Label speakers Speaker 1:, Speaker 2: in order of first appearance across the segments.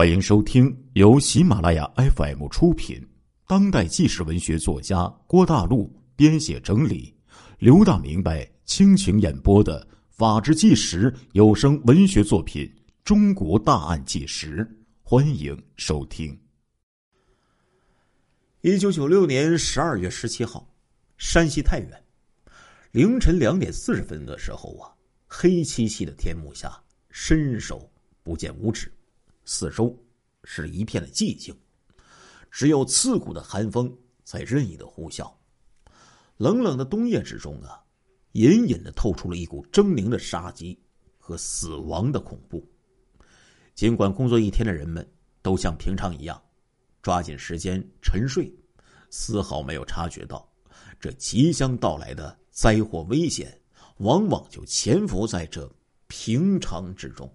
Speaker 1: 欢迎收听由喜马拉雅 FM 出品、当代纪实文学作家郭大陆编写整理、刘大明白倾情演播的《法制纪实》有声文学作品《中国大案纪实》，欢迎收听。
Speaker 2: 一九九六年十二月十七号，山西太原凌晨两点四十分的时候啊，黑漆漆的天幕下，伸手不见五指。四周是一片的寂静，只有刺骨的寒风在任意的呼啸。冷冷的冬夜之中啊，隐隐的透出了一股狰狞的杀机和死亡的恐怖。尽管工作一天的人们都像平常一样，抓紧时间沉睡，丝毫没有察觉到这即将到来的灾祸危险，往往就潜伏在这平常之中。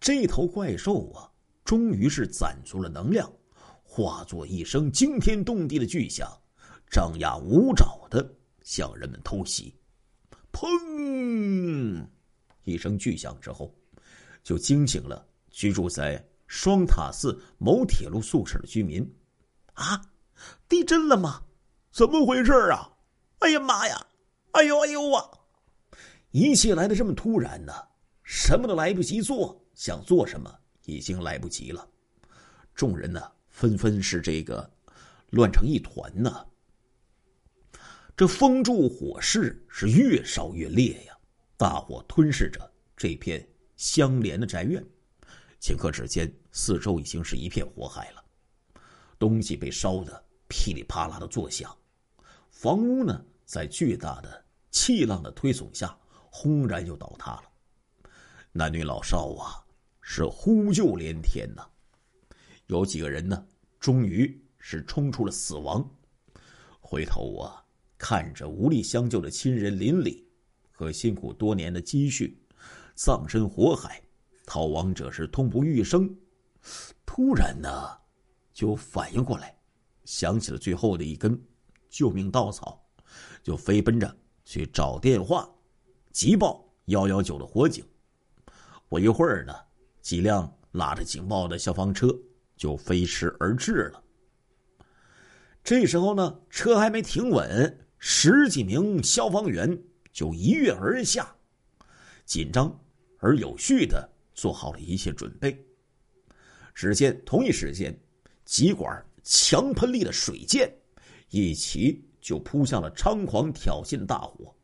Speaker 2: 这头怪兽啊，终于是攒足了能量，化作一声惊天动地的巨响，张牙舞爪的向人们偷袭。砰！一声巨响之后，就惊醒了居住在双塔寺某铁路宿舍的居民。啊，地震了吗？怎么回事啊？哎呀妈呀！哎呦哎呦啊！一切来的这么突然呢，什么都来不及做。想做什么已经来不及了，众人呢纷纷是这个乱成一团呢。这风柱火势是越烧越烈呀，大火吞噬着这片相连的宅院。顷刻之间，四周已经是一片火海了，东西被烧的噼里啪啦的作响，房屋呢在巨大的气浪的推耸下轰然又倒塌了，男女老少啊。是呼救连天呐，有几个人呢，终于是冲出了死亡。回头啊，看着无力相救的亲人邻里和辛苦多年的积蓄，葬身火海，逃亡者是痛不欲生。突然呢，就反应过来，想起了最后的一根救命稻草，就飞奔着去找电话，急报幺幺九的火警。不一会儿呢。几辆拉着警报的消防车就飞驰而至了。这时候呢，车还没停稳，十几名消防员就一跃而下，紧张而有序的做好了一切准备。只见同一时间，几管强喷力的水箭一起就扑向了猖狂挑衅的大火。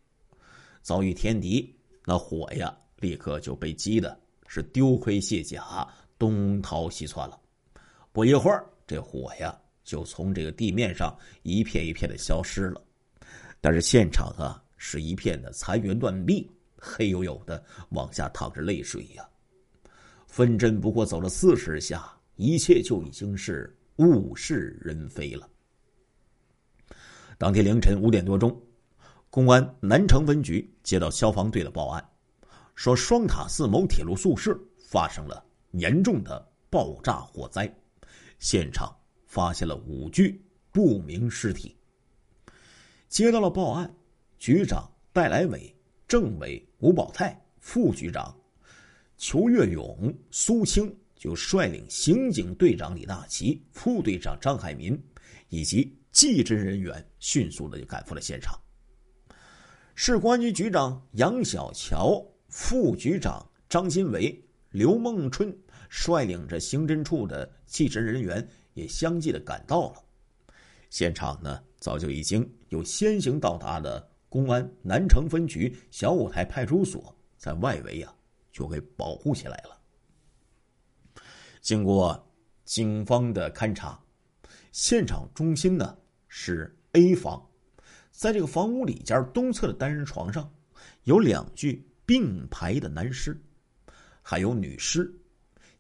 Speaker 2: 遭遇天敌，那火呀，立刻就被击的。是丢盔卸甲，东逃西窜了。不一会儿，这火呀就从这个地面上一片一片的消失了。但是现场啊是一片的残垣断壁，黑黝黝的往下淌着泪水呀。分针不过走了四十下，一切就已经是物是人非了。当天凌晨五点多钟，公安南城分局接到消防队的报案。说双塔寺某铁路宿舍发生了严重的爆炸火灾，现场发现了五具不明尸体。接到了报案，局长戴来伟、政委吴宝泰、副局长裘月勇、苏青就率领刑警队长李大奇、副队长张海民以及技侦人员，迅速的就赶赴了现场。市公安局局长杨小桥。副局长张新伟、刘梦春率领着刑侦处的技侦人员也相继的赶到了现场呢。早就已经有先行到达的公安南城分局小五台派出所在外围啊，就给保护起来了。经过警方的勘查，现场中心呢是 A 房，在这个房屋里间东侧的单人床上有两具。并排的男尸，还有女尸。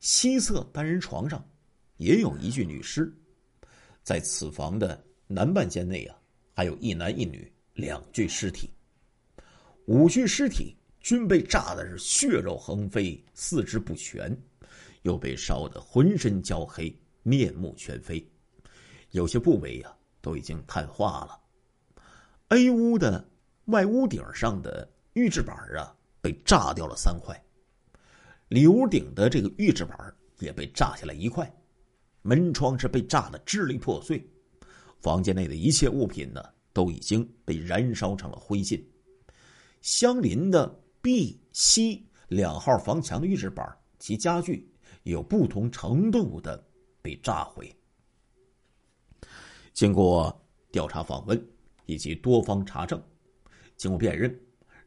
Speaker 2: 西侧单人床上也有一具女尸。在此房的南半间内啊，还有一男一女两具尸体。五具尸体均被炸的是血肉横飞、四肢不全，又被烧得浑身焦黑、面目全非，有些部位呀都已经碳化了。A 屋的外屋顶上的预制板啊。被炸掉了三块，里屋顶的这个预制板也被炸下来一块，门窗是被炸的支离破碎，房间内的一切物品呢都已经被燃烧成了灰烬。相邻的 B、C 两号房墙的预制板及家具有不同程度的被炸毁。经过调查访问以及多方查证，经过辨认，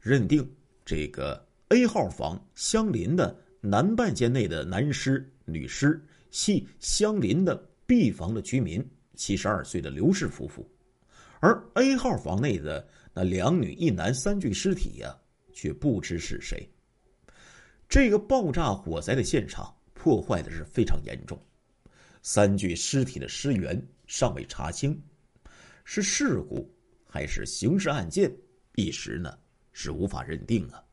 Speaker 2: 认定这个 A 号房相邻的南半间内的男尸、女尸系相邻的 B 房的居民七十二岁的刘氏夫妇，而 A 号房内的那两女一男三具尸体呀，却不知是谁。这个爆炸火灾的现场破坏的是非常严重，三具尸体的尸源。尚未查清，是事故还是刑事案件，一时呢是无法认定啊。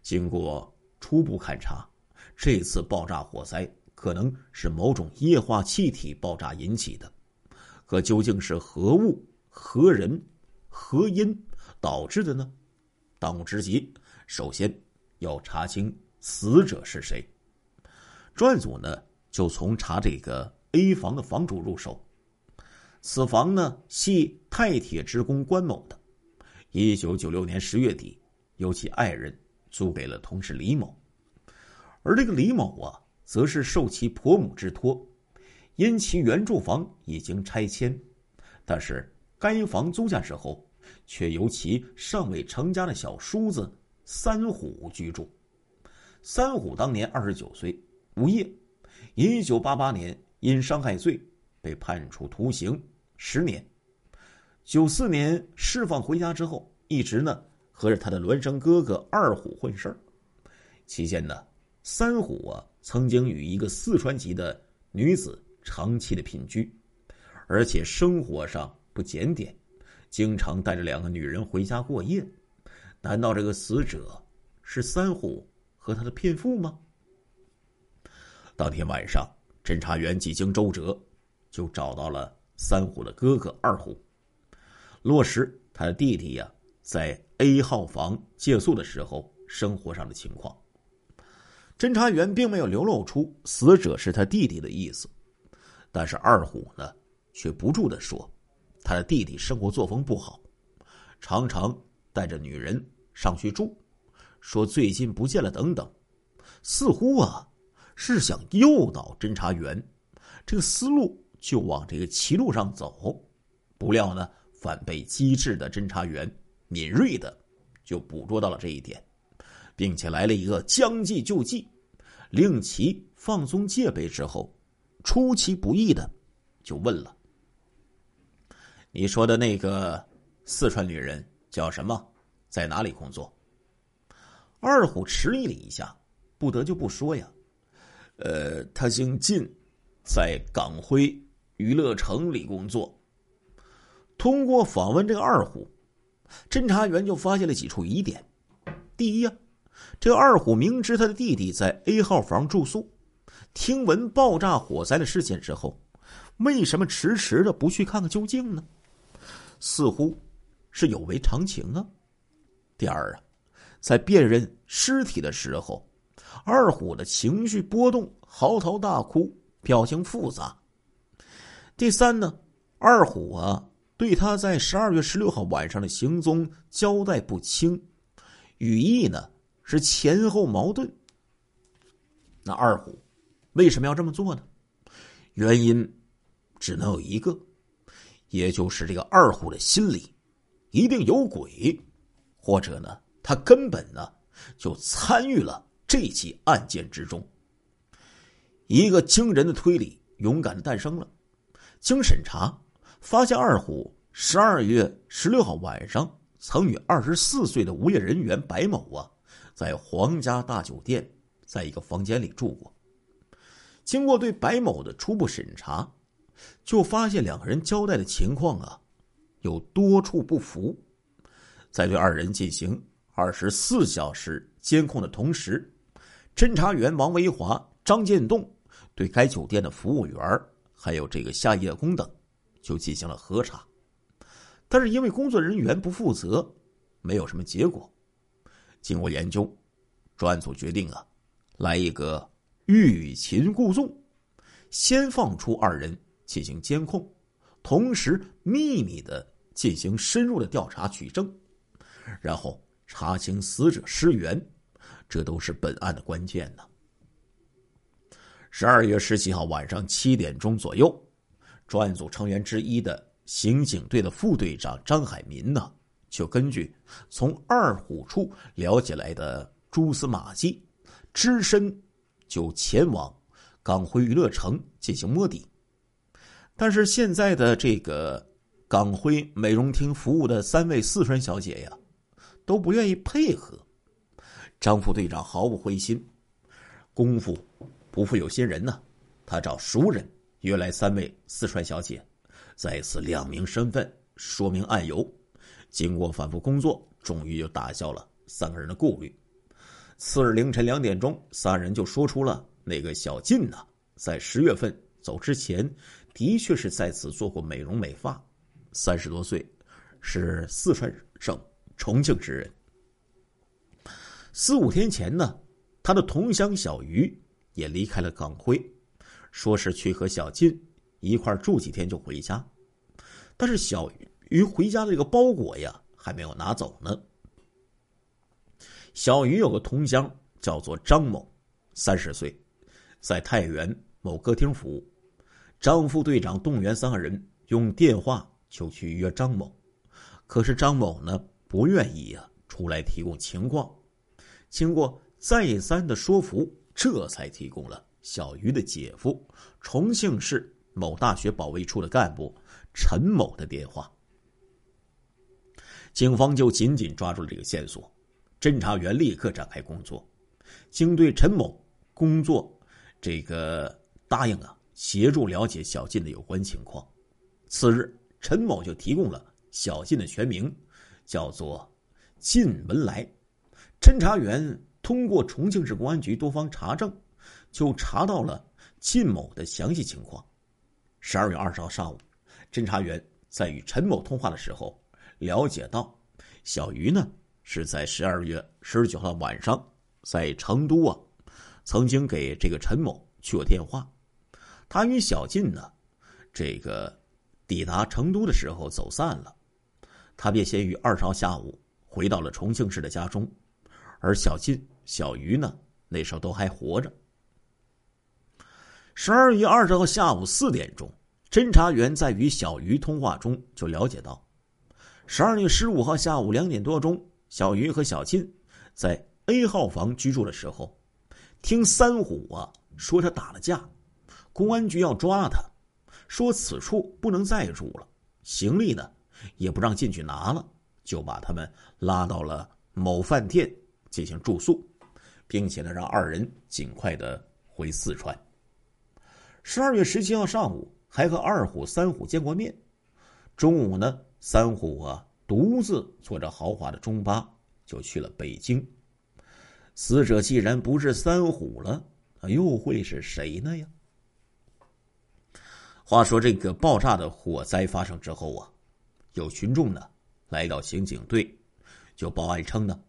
Speaker 2: 经过初步勘查，这次爆炸火灾可能是某种液化气体爆炸引起的，可究竟是何物、何人、何因导致的呢？当务之急，首先要查清死者是谁。专案组呢就从查这个 A 房的房主入手。此房呢系太铁职工关某的，一九九六年十月底，由其爱人租给了同事李某，而这个李某啊，则是受其婆母之托，因其原住房已经拆迁，但是该房租下之后，却由其尚未成家的小叔子三虎居住。三虎当年二十九岁，无业，一九八八年因伤害罪被判处徒刑。十年，九四年释放回家之后，一直呢和着他的孪生哥哥二虎混事儿。期间呢，三虎啊曾经与一个四川籍的女子长期的姘居，而且生活上不检点，经常带着两个女人回家过夜。难道这个死者是三虎和他的骗妇吗？当天晚上，侦查员几经周折，就找到了。三虎的哥哥二虎，落实他的弟弟呀，在 A 号房借宿的时候生活上的情况。侦查员并没有流露出死者是他弟弟的意思，但是二虎呢，却不住的说，他的弟弟生活作风不好，常常带着女人上去住，说最近不见了等等，似乎啊是想诱导侦查员这个思路。就往这个歧路上走，不料呢，反被机智的侦查员敏锐的就捕捉到了这一点，并且来了一个将计就计，令其放松戒备之后，出其不意的就问了：“你说的那个四川女人叫什么？在哪里工作？”二虎迟疑了一下，不得就不说呀：“呃，她姓靳，在港辉。”娱乐城里工作。通过访问这个二虎，侦查员就发现了几处疑点。第一呀，这个二虎明知他的弟弟在 A 号房住宿，听闻爆炸火灾的事件之后，为什么迟迟的不去看看究竟呢？似乎是有违常情啊。第二啊，在辨认尸体的时候，二虎的情绪波动，嚎啕大哭，表情复杂。第三呢，二虎啊，对他在十二月十六号晚上的行踪交代不清，语义呢是前后矛盾。那二虎为什么要这么做呢？原因只能有一个，也就是这个二虎的心里一定有鬼，或者呢，他根本呢就参与了这起案件之中。一个惊人的推理勇敢的诞生了。经审查，发现二虎十二月十六号晚上曾与二十四岁的无业人员白某啊，在皇家大酒店在一个房间里住过。经过对白某的初步审查，就发现两个人交代的情况啊，有多处不符。在对二人进行二十四小时监控的同时，侦查员王维华、张建栋对该酒店的服务员还有这个夏夜工等，就进行了核查，但是因为工作人员不负责，没有什么结果。经过研究，专案组决定啊，来一个欲擒故纵，先放出二人进行监控，同时秘密的进行深入的调查取证，然后查清死者尸源，这都是本案的关键呢。十二月十七号晚上七点钟左右，专案组成员之一的刑警队的副队长张海民呢，就根据从二虎处了解来的蛛丝马迹，只身就前往港辉娱乐城进行摸底。但是现在的这个港辉美容厅服务的三位四川小姐呀，都不愿意配合。张副队长毫不灰心，功夫。不负有心人呢，他找熟人约来三位四川小姐，再次亮明身份说明案由。经过反复工作，终于就打消了三个人的顾虑。次日凌晨两点钟，三人就说出了那个小晋呢，在十月份走之前，的确是在此做过美容美发，三十多岁，是四川省重庆之人。四五天前呢，他的同乡小鱼。也离开了港辉，说是去和小金一块住几天就回家。但是小鱼回家的这个包裹呀，还没有拿走呢。小鱼有个同乡叫做张某，三十岁，在太原某歌厅服务。张副队长动员三个人用电话就去约张某，可是张某呢不愿意呀出来提供情况。经过再三的说服。这才提供了小鱼的姐夫，重庆市某大学保卫处的干部陈某的电话。警方就紧紧抓住了这个线索，侦查员立刻展开工作。经对陈某工作这个答应啊，协助了解小晋的有关情况。次日，陈某就提供了小晋的全名，叫做靳文来。侦查员。通过重庆市公安局多方查证，就查到了靳某的详细情况。十二月二十号上午，侦查员在与陈某通话的时候，了解到小鱼呢是在十二月十九号晚上在成都啊，曾经给这个陈某去过电话。他与小靳呢，这个抵达成都的时候走散了，他便先于二十号下午回到了重庆市的家中，而小靳。小鱼呢？那时候都还活着。十二月二十号下午四点钟，侦查员在与小鱼通话中就了解到，十二月十五号下午两点多钟，小鱼和小金在 A 号房居住的时候，听三虎啊说他打了架，公安局要抓他，说此处不能再住了，行李呢也不让进去拿了，就把他们拉到了某饭店进行住宿。并且呢，让二人尽快的回四川。十二月十七号上午，还和二虎、三虎见过面。中午呢，三虎啊独自坐着豪华的中巴就去了北京。死者既然不是三虎了，又会是谁呢呀？话说这个爆炸的火灾发生之后啊，有群众呢来到刑警队，就报案称呢，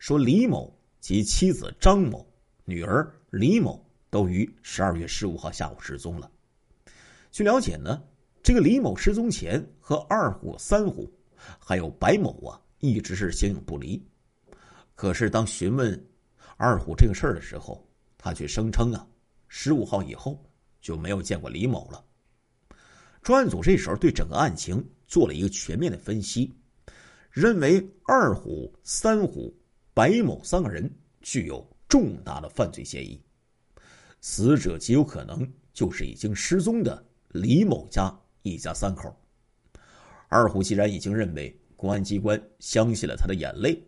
Speaker 2: 说李某。及妻子张某、女儿李某都于十二月十五号下午失踪了。据了解呢，这个李某失踪前和二虎、三虎还有白某啊，一直是形影不离。可是当询问二虎这个事儿的时候，他却声称啊，十五号以后就没有见过李某了。专案组这时候对整个案情做了一个全面的分析，认为二虎、三虎。白某三个人具有重大的犯罪嫌疑，死者极有可能就是已经失踪的李某家一家三口。二虎既然已经认为公安机关相信了他的眼泪，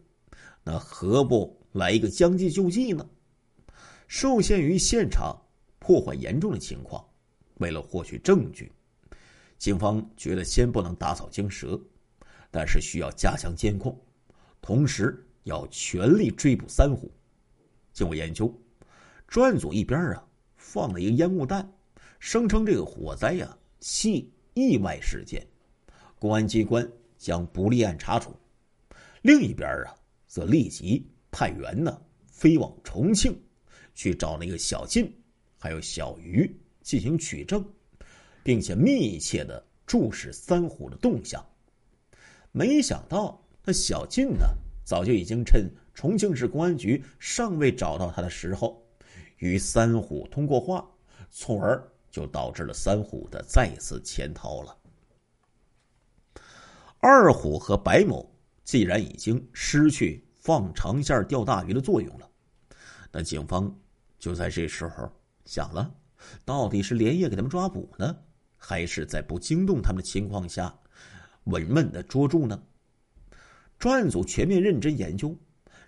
Speaker 2: 那何不来一个将计就计呢？受限于现场破坏严重的情况，为了获取证据，警方觉得先不能打草惊蛇，但是需要加强监控，同时。要全力追捕三虎。经过研究，专案组一边啊放了一个烟雾弹，声称这个火灾呀系意外事件，公安机关将不立案查处。另一边啊，则立即派员呢飞往重庆，去找那个小晋还有小鱼进行取证，并且密切的注视三虎的动向。没想到，那小晋呢，早就已经趁重庆市公安局尚未找到他的时候，与三虎通过话，从而就导致了三虎的再次潜逃了。二虎和白某既然已经失去放长线钓大鱼的作用了，那警方就在这时候。想了，到底是连夜给他们抓捕呢，还是在不惊动他们的情况下，稳稳的捉住呢？专案组全面认真研究，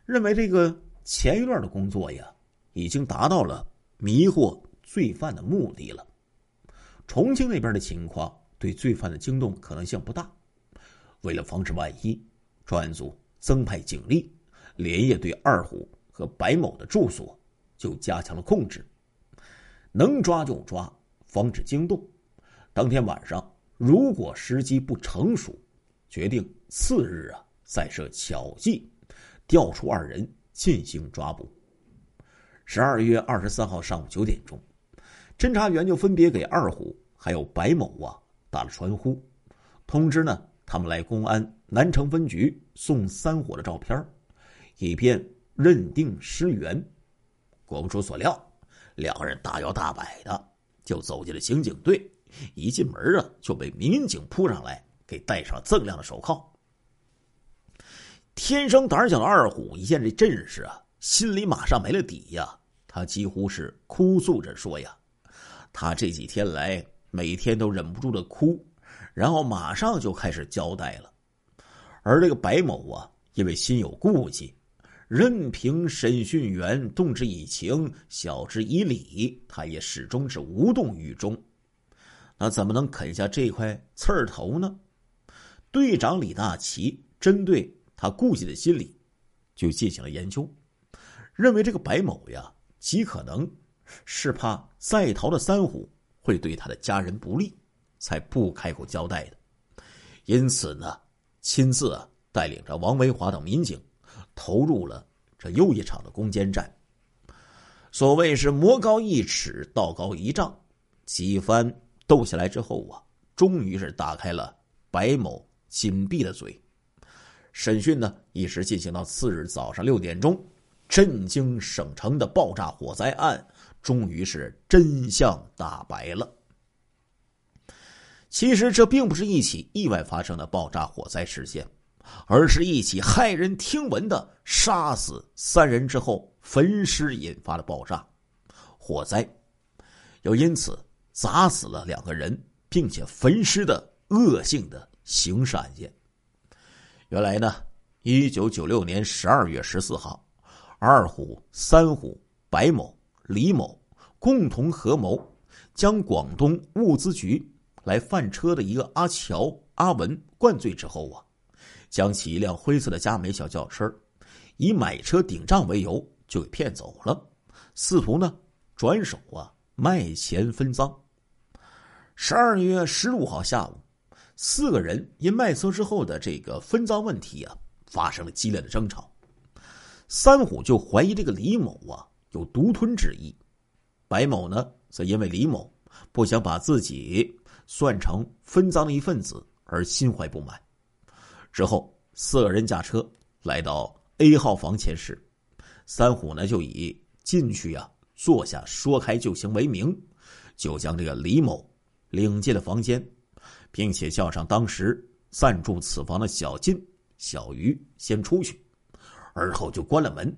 Speaker 2: 认为这个前一段的工作呀，已经达到了迷惑罪犯的目的了。重庆那边的情况对罪犯的惊动可能性不大，为了防止万一，专案组增派警力，连夜对二虎和白某的住所就加强了控制。能抓就抓，防止惊动。当天晚上，如果时机不成熟，决定次日啊再设巧计，调出二人进行抓捕。十二月二十三号上午九点钟，侦查员就分别给二虎还有白某啊打了传呼，通知呢他们来公安南城分局送三伙的照片，以便认定尸源。果不出所料。两个人大摇大摆的就走进了刑警队，一进门啊就被民警扑上来，给戴上锃亮的手铐。天生胆小的二虎一见这阵势啊，心里马上没了底呀。他几乎是哭诉着说呀：“他这几天来每天都忍不住的哭，然后马上就开始交代了。”而这个白某啊，因为心有顾忌。任凭审讯员动之以情，晓之以理，他也始终是无动于衷。那怎么能啃下这块刺儿头呢？队长李大奇针对他顾忌的心理，就进行了研究，认为这个白某呀，极可能是怕在逃的三虎会对他的家人不利，才不开口交代的。因此呢，亲自带领着王维华等民警。投入了这又一场的攻坚战。所谓是魔高一尺，道高一丈，几番斗下来之后啊，终于是打开了白某紧闭的嘴。审讯呢，一直进行到次日早上六点钟，震惊省城的爆炸火灾案终于是真相大白了。其实这并不是一起意外发生的爆炸火灾事件。而是一起骇人听闻的杀死三人之后焚尸引发的爆炸火灾，又因此砸死了两个人，并且焚尸的恶性的刑事案件。原来呢，一九九六年十二月十四号，二虎、三虎、白某、李某共同合谋，将广东物资局来贩车的一个阿乔、阿文灌醉之后啊。将其一辆灰色的佳美小轿车，以买车顶账为由就给骗走了，试图呢转手啊卖钱分赃。十二月十五号下午，四个人因卖车之后的这个分赃问题啊，发生了激烈的争吵。三虎就怀疑这个李某啊有独吞之意，白某呢则因为李某不想把自己算成分赃的一份子而心怀不满。之后，四个人驾车来到 A 号房前室，三虎呢就以进去啊坐下说开就行为名，就将这个李某领进了房间，并且叫上当时暂住此房的小金、小鱼先出去，而后就关了门。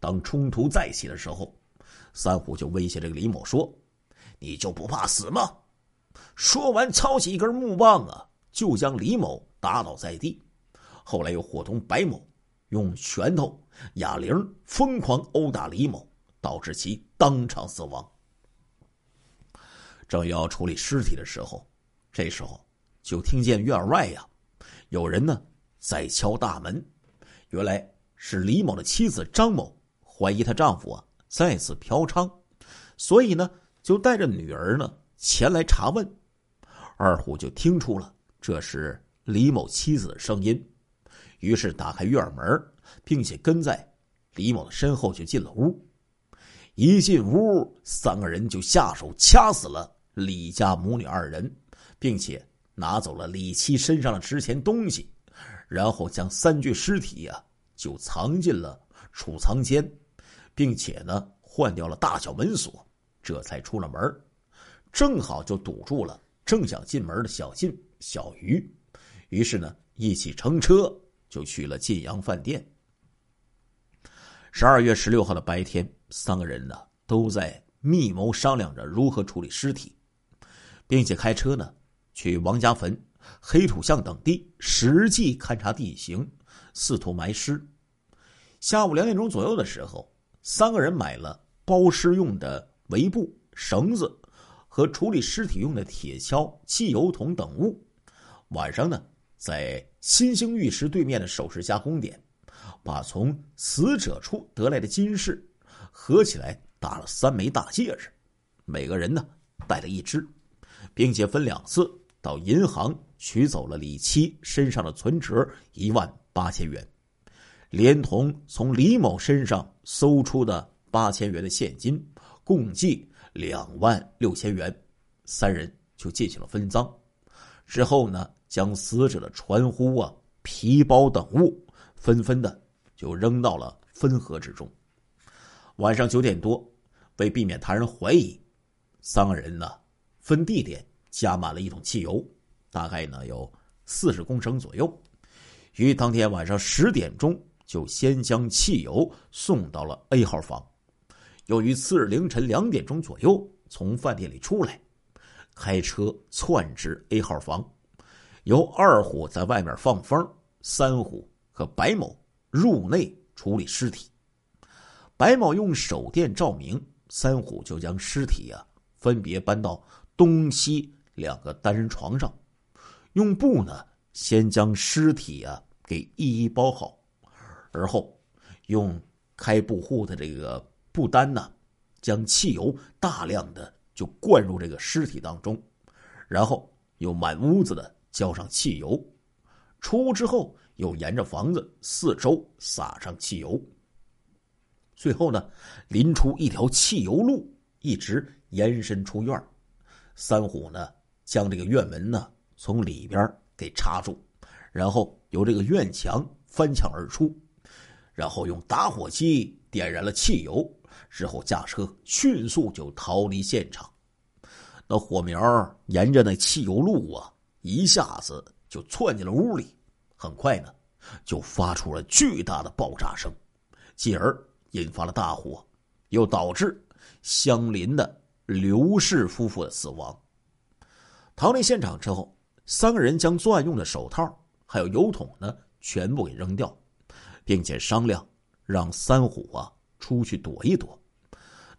Speaker 2: 当冲突再起的时候，三虎就威胁这个李某说：“你就不怕死吗？”说完，抄起一根木棒啊，就将李某。打倒在地，后来又伙同白某用拳头、哑铃疯狂殴打李某，导致其当场死亡。正要处理尸体的时候，这时候就听见院外呀有人呢在敲大门，原来是李某的妻子张某怀疑她丈夫啊再次嫖娼，所以呢就带着女儿呢前来查问。二虎就听出了这是。李某妻子的声音，于是打开院门，并且跟在李某的身后就进了屋。一进屋，三个人就下手掐死了李家母女二人，并且拿走了李七身上的值钱东西，然后将三具尸体呀就藏进了储藏间，并且呢换掉了大小门锁，这才出了门，正好就堵住了正想进门的小晋、小鱼，于是呢一起乘车就去了晋阳饭店。十二月十六号的白天，三个人呢都在密谋商量着如何处理尸体，并且开车呢去王家坟、黑土巷等地实际勘察地形，试图埋尸。下午两点钟左右的时候，三个人买了包尸用的围布、绳子和处理尸体用的铁锹、汽油桶等物。晚上呢，在新兴玉石对面的首饰加工点。把从死者处得来的金饰合起来打了三枚大戒指，每个人呢带了一只，并且分两次到银行取走了李七身上的存折一万八千元，连同从李某身上搜出的八千元的现金，共计两万六千元。三人就进行了分赃，之后呢，将死者的传呼啊、皮包等物纷纷的。就扔到了汾河之中。晚上九点多，为避免他人怀疑，三个人呢分地点加满了一桶汽油，大概呢有四十公升左右。于当天晚上十点钟，就先将汽油送到了 A 号房。由于次日凌晨两点钟左右从饭店里出来，开车窜至 A 号房，由二虎在外面放风，三虎和白某。入内处理尸体，白某用手电照明，三虎就将尸体呀分别搬到东西两个单人床上，用布呢先将尸体啊给一一包好，而后用开布户的这个布单呢，将汽油大量的就灌入这个尸体当中，然后又满屋子的浇上汽油，出屋之后。又沿着房子四周撒上汽油，最后呢，临出一条汽油路，一直延伸出院三虎呢，将这个院门呢从里边给插住，然后由这个院墙翻墙而出，然后用打火机点燃了汽油，之后驾车迅速就逃离现场。那火苗沿着那汽油路啊，一下子就窜进了屋里。很快呢，就发出了巨大的爆炸声，继而引发了大火，又导致相邻的刘氏夫妇的死亡。逃离现场之后，三个人将作案用的手套还有油桶呢全部给扔掉，并且商量让三虎啊出去躲一躲，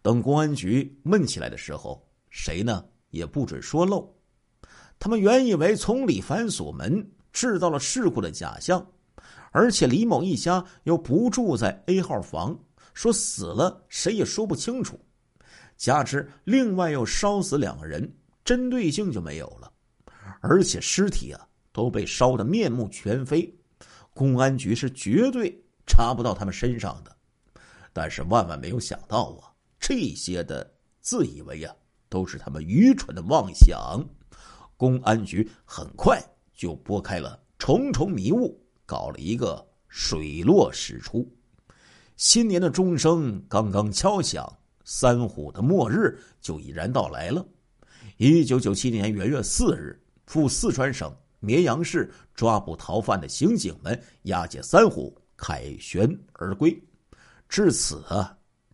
Speaker 2: 等公安局问起来的时候，谁呢也不准说漏。他们原以为从里反锁门。制造了事故的假象，而且李某一家又不住在 A 号房，说死了谁也说不清楚。加之另外又烧死两个人，针对性就没有了。而且尸体啊都被烧得面目全非，公安局是绝对查不到他们身上的。但是万万没有想到啊，这些的自以为啊都是他们愚蠢的妄想。公安局很快。就拨开了重重迷雾，搞了一个水落石出。新年的钟声刚刚敲响，三虎的末日就已然到来了。一九九七年元月四日，赴四川省绵阳市抓捕逃犯的刑警们押解三虎凯旋而归。至此，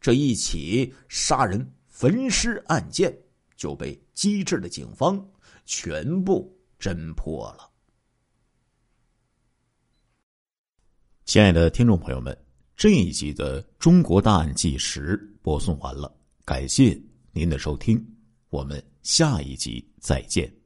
Speaker 2: 这一起杀人焚尸案件就被机智的警方全部侦破了。
Speaker 1: 亲爱的听众朋友们，这一集的《中国大案纪实》播送完了，感谢您的收听，我们下一集再见。